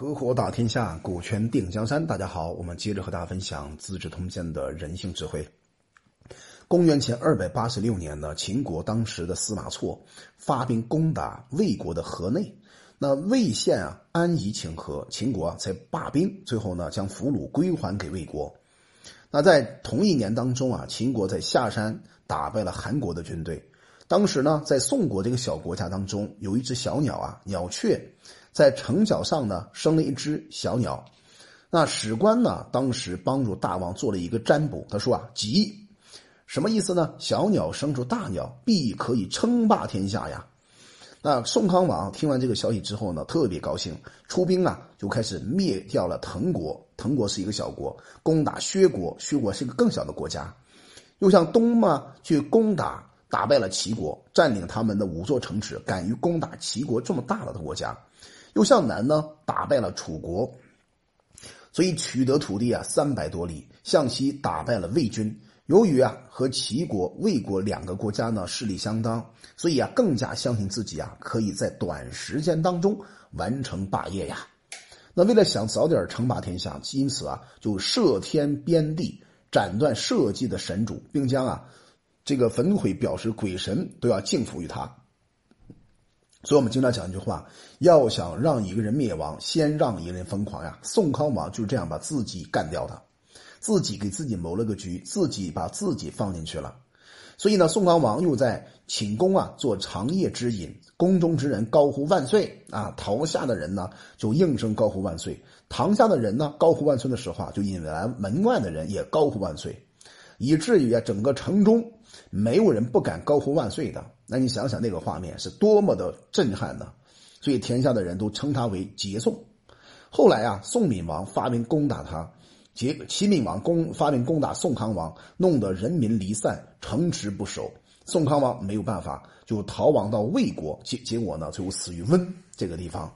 合伙打天下，股权定江山。大家好，我们接着和大家分享《资治通鉴》的人性智慧。公元前二百八十六年呢，秦国当时的司马错发兵攻打魏国的河内，那魏县啊安仪请和，秦国啊才罢兵，最后呢将俘虏归还给魏国。那在同一年当中啊，秦国在下山打败了韩国的军队。当时呢，在宋国这个小国家当中，有一只小鸟啊，鸟雀。在城角上呢，生了一只小鸟。那史官呢，当时帮助大王做了一个占卜。他说啊，吉，什么意思呢？小鸟生出大鸟，必可以称霸天下呀。那宋康王听完这个消息之后呢，特别高兴，出兵啊，就开始灭掉了滕国。滕国是一个小国，攻打薛国。薛国是一个更小的国家，又向东嘛去攻打，打败了齐国，占领他们的五座城池，敢于攻打齐国这么大了的国家。又向南呢，打败了楚国，所以取得土地啊三百多里。向西打败了魏军。由于啊和齐国、魏国两个国家呢势力相当，所以啊更加相信自己啊可以在短时间当中完成霸业呀。那为了想早点称霸天下，因此啊就设天边地，斩断社稷的神主，并将啊这个焚毁表示鬼神都要敬服于他。所以我们经常讲一句话：要想让一个人灭亡，先让一个人疯狂呀。宋康王就是这样把自己干掉的，自己给自己谋了个局，自己把自己放进去了。所以呢，宋康王又在寝宫啊做长夜之饮，宫中之人高呼万岁啊，堂下的人呢就应声高呼万岁。堂下的人呢高呼万岁的时候啊，就引来门外的人也高呼万岁，以至于啊整个城中没有人不敢高呼万岁的。那你想想那个画面是多么的震撼呢？所以天下的人都称他为桀宋。后来啊，宋闵王发兵攻打他，结齐闵王攻发兵攻打宋康王，弄得人民离散，城池不守。宋康王没有办法，就逃亡到魏国，结结果呢，最后死于温这个地方。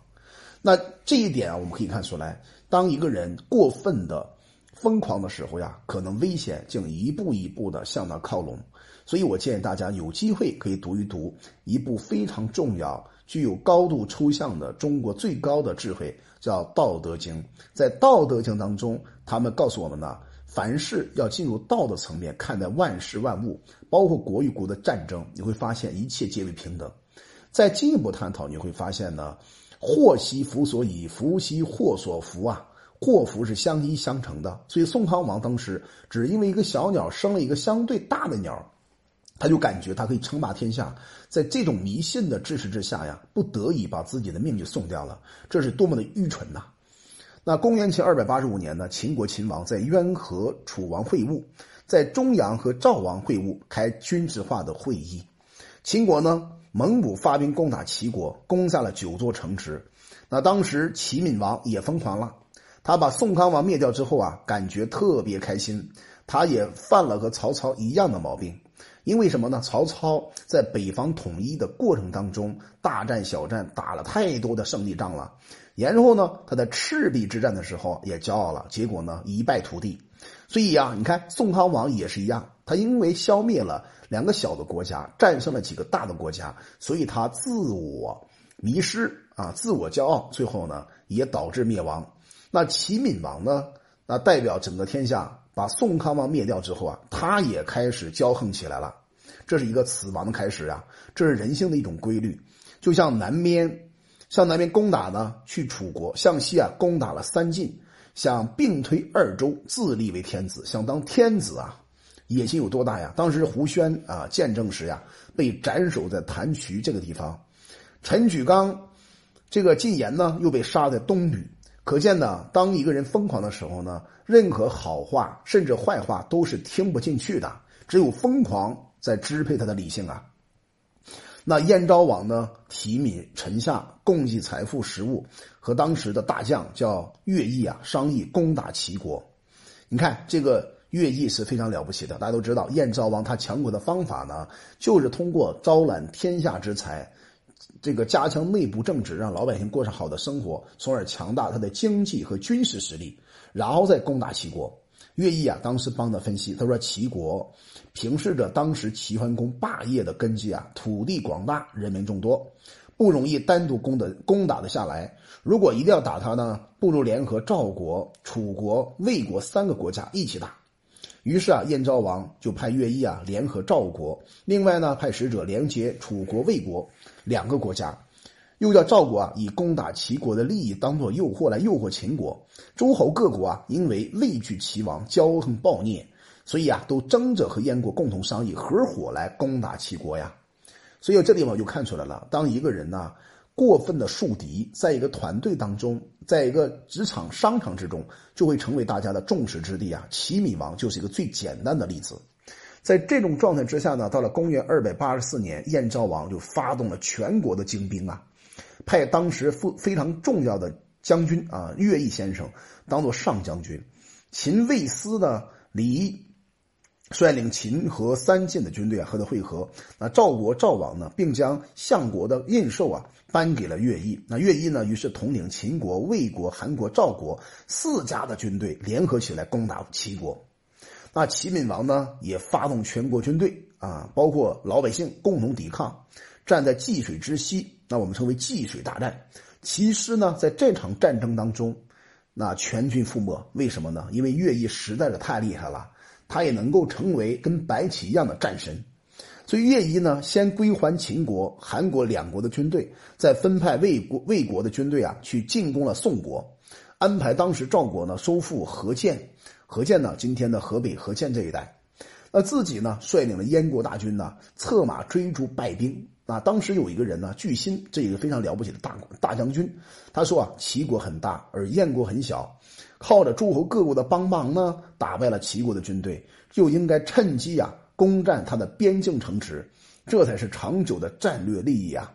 那这一点啊，我们可以看出来，当一个人过分的疯狂的时候呀，可能危险竟一步一步的向他靠拢。所以我建议大家有机会可以读一读一部非常重要、具有高度抽象的中国最高的智慧，叫《道德经》。在《道德经》当中，他们告诉我们呢，凡事要进入道的层面看待万事万物，包括国与国的战争，你会发现一切皆为平等。再进一步探讨，你会发现呢，祸兮福所倚，福兮祸所伏啊，祸福是相依相成的。所以宋康王当时只因为一个小鸟生了一个相对大的鸟。他就感觉他可以称霸天下，在这种迷信的支持之下呀，不得已把自己的命就送掉了，这是多么的愚蠢呐！那公元前二百八十五年呢，秦国秦王在渊和楚王会晤，在中阳和赵王会晤，开军事化的会议。秦国呢，蒙古发兵攻打齐国，攻下了九座城池。那当时齐闵王也疯狂了，他把宋康王灭掉之后啊，感觉特别开心，他也犯了和曹操一样的毛病。因为什么呢？曹操在北方统一的过程当中，大战小战打了太多的胜利仗了。然后呢，他在赤壁之战的时候也骄傲了，结果呢一败涂地。所以呀，你看宋康王也是一样，他因为消灭了两个小的国家，战胜了几个大的国家，所以他自我迷失啊，自我骄傲，最后呢也导致灭亡。那齐闵王呢，那代表整个天下。把宋康王灭掉之后啊，他也开始骄横起来了，这是一个死亡的开始啊，这是人性的一种规律。就像南边，向南边攻打呢，去楚国；向西啊，攻打了三晋，想并推二周，自立为天子，想当天子啊，野心有多大呀？当时胡宣啊，见证时呀，被斩首在谭渠这个地方，陈举纲，这个晋言呢，又被杀在东吕。可见呢，当一个人疯狂的时候呢，任何好话甚至坏话都是听不进去的。只有疯狂在支配他的理性啊。那燕昭王呢，提民臣下，共计财富食物，和当时的大将叫乐毅啊商议攻打齐国。你看这个乐毅是非常了不起的。大家都知道，燕昭王他强国的方法呢，就是通过招揽天下之才。这个加强内部政治，让老百姓过上好的生活，从而强大他的经济和军事实力，然后再攻打齐国。乐毅啊，当时帮他分析，他说齐国平视着当时齐桓公霸业的根基啊，土地广大，人民众多，不容易单独攻的攻打的下来。如果一定要打他呢，不如联合赵国、楚国、魏国三个国家一起打。于是啊，燕昭王就派乐毅啊联合赵国，另外呢派使者连接楚国、魏国两个国家，又叫赵国啊以攻打齐国的利益当做诱惑来诱惑秦国。诸侯各国啊因为畏惧齐王骄横暴虐，所以啊都争着和燕国共同商议合伙来攻打齐国呀。所以这地方就看出来了，当一个人呢。过分的树敌，在一个团队当中，在一个职场商场之中，就会成为大家的众矢之的啊！齐闵王就是一个最简单的例子。在这种状态之下呢，到了公元二百八十四年，燕昭王就发动了全国的精兵啊，派当时非非常重要的将军啊，乐毅先生当做上将军，秦魏司的李。率领秦和三晋的军队啊和他会合。那赵国赵王呢，并将相国的印绶啊颁给了乐毅。那乐毅呢，于是统领秦国、魏国、韩国、赵国四家的军队联合起来攻打齐国。那齐闵王呢，也发动全国军队啊，包括老百姓共同抵抗，站在济水之西。那我们称为济水大战。其实呢，在这场战争当中，那全军覆没。为什么呢？因为乐毅实在是太厉害了。他也能够成为跟白起一样的战神，所以乐毅呢，先归还秦国、韩国两国的军队，再分派魏国、魏国的军队啊，去进攻了宋国，安排当时赵国呢收复河间，河间呢，今天的河北河间这一带，那自己呢，率领了燕国大军呢，策马追逐败兵。那，当时有一个人呢，巨心，这一个非常了不起的大大将军，他说啊，齐国很大，而燕国很小。靠着诸侯各国的帮忙呢，打败了齐国的军队，就应该趁机呀攻占他的边境城池，这才是长久的战略利益啊。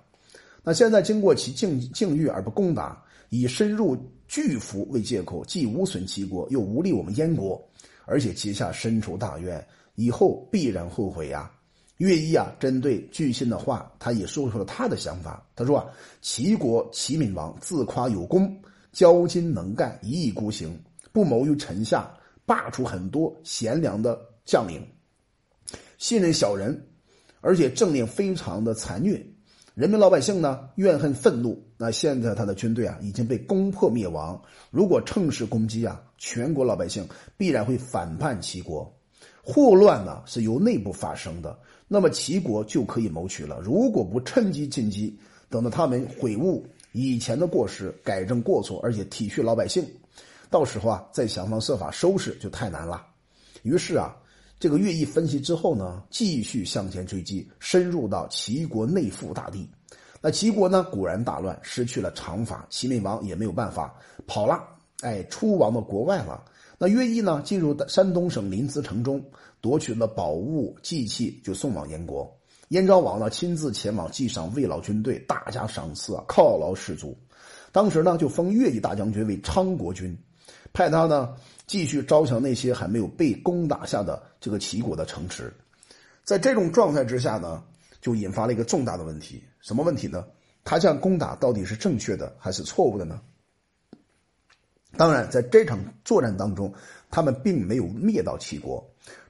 那现在经过其境境遇而不攻打，以深入巨服为借口，既无损齐国，又无利我们燕国，而且结下深仇大怨，以后必然后悔呀。乐毅啊，针对巨信的话，他也说出了他的想法。他说啊，齐国齐闵王自夸有功。骄矜能干，一意孤行，不谋于臣下，罢黜很多贤良的将领，信任小人，而且政令非常的残虐，人民老百姓呢怨恨愤怒。那现在他的军队啊已经被攻破灭亡，如果趁势攻击啊，全国老百姓必然会反叛齐国，祸乱呢是由内部发生的，那么齐国就可以谋取了。如果不趁机进击，等到他们悔悟。以前的过失，改正过错，而且体恤老百姓，到时候啊，再想方设法收拾就太难了。于是啊，这个乐毅分析之后呢，继续向前追击，深入到齐国内附大地。那齐国呢，果然大乱，失去了长法，齐闵王也没有办法跑了，哎，出亡到国外了。那乐毅呢，进入山东省临淄城中，夺取了宝物祭器，就送往燕国。燕昭王呢，亲自前往祭赏魏老军队，大加赏赐啊，犒劳士卒。当时呢，就封乐毅大将军为昌国君，派他呢继续招降那些还没有被攻打下的这个齐国的城池。在这种状态之下呢，就引发了一个重大的问题。什么问题呢？他这样攻打到底是正确的还是错误的呢？当然，在这场作战当中，他们并没有灭到齐国，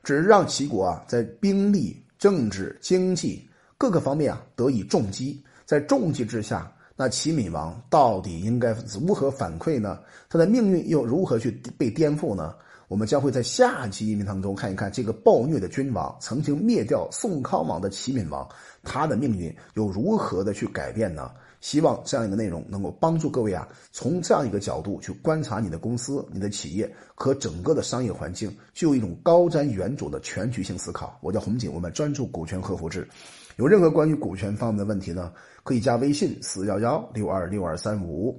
只是让齐国啊在兵力。政治、经济各个方面啊得以重击，在重击之下，那齐闵王到底应该如何反馈呢？他的命运又如何去被颠覆呢？我们将会在下期音频当中看一看这个暴虐的君王，曾经灭掉宋康王的齐闵王，他的命运又如何的去改变呢？希望这样一个内容能够帮助各位啊，从这样一个角度去观察你的公司、你的企业和整个的商业环境，具有一种高瞻远瞩的全局性思考。我叫洪景，我们专注股权合伙制。有任何关于股权方面的问题呢，可以加微信四幺幺六二六二三五。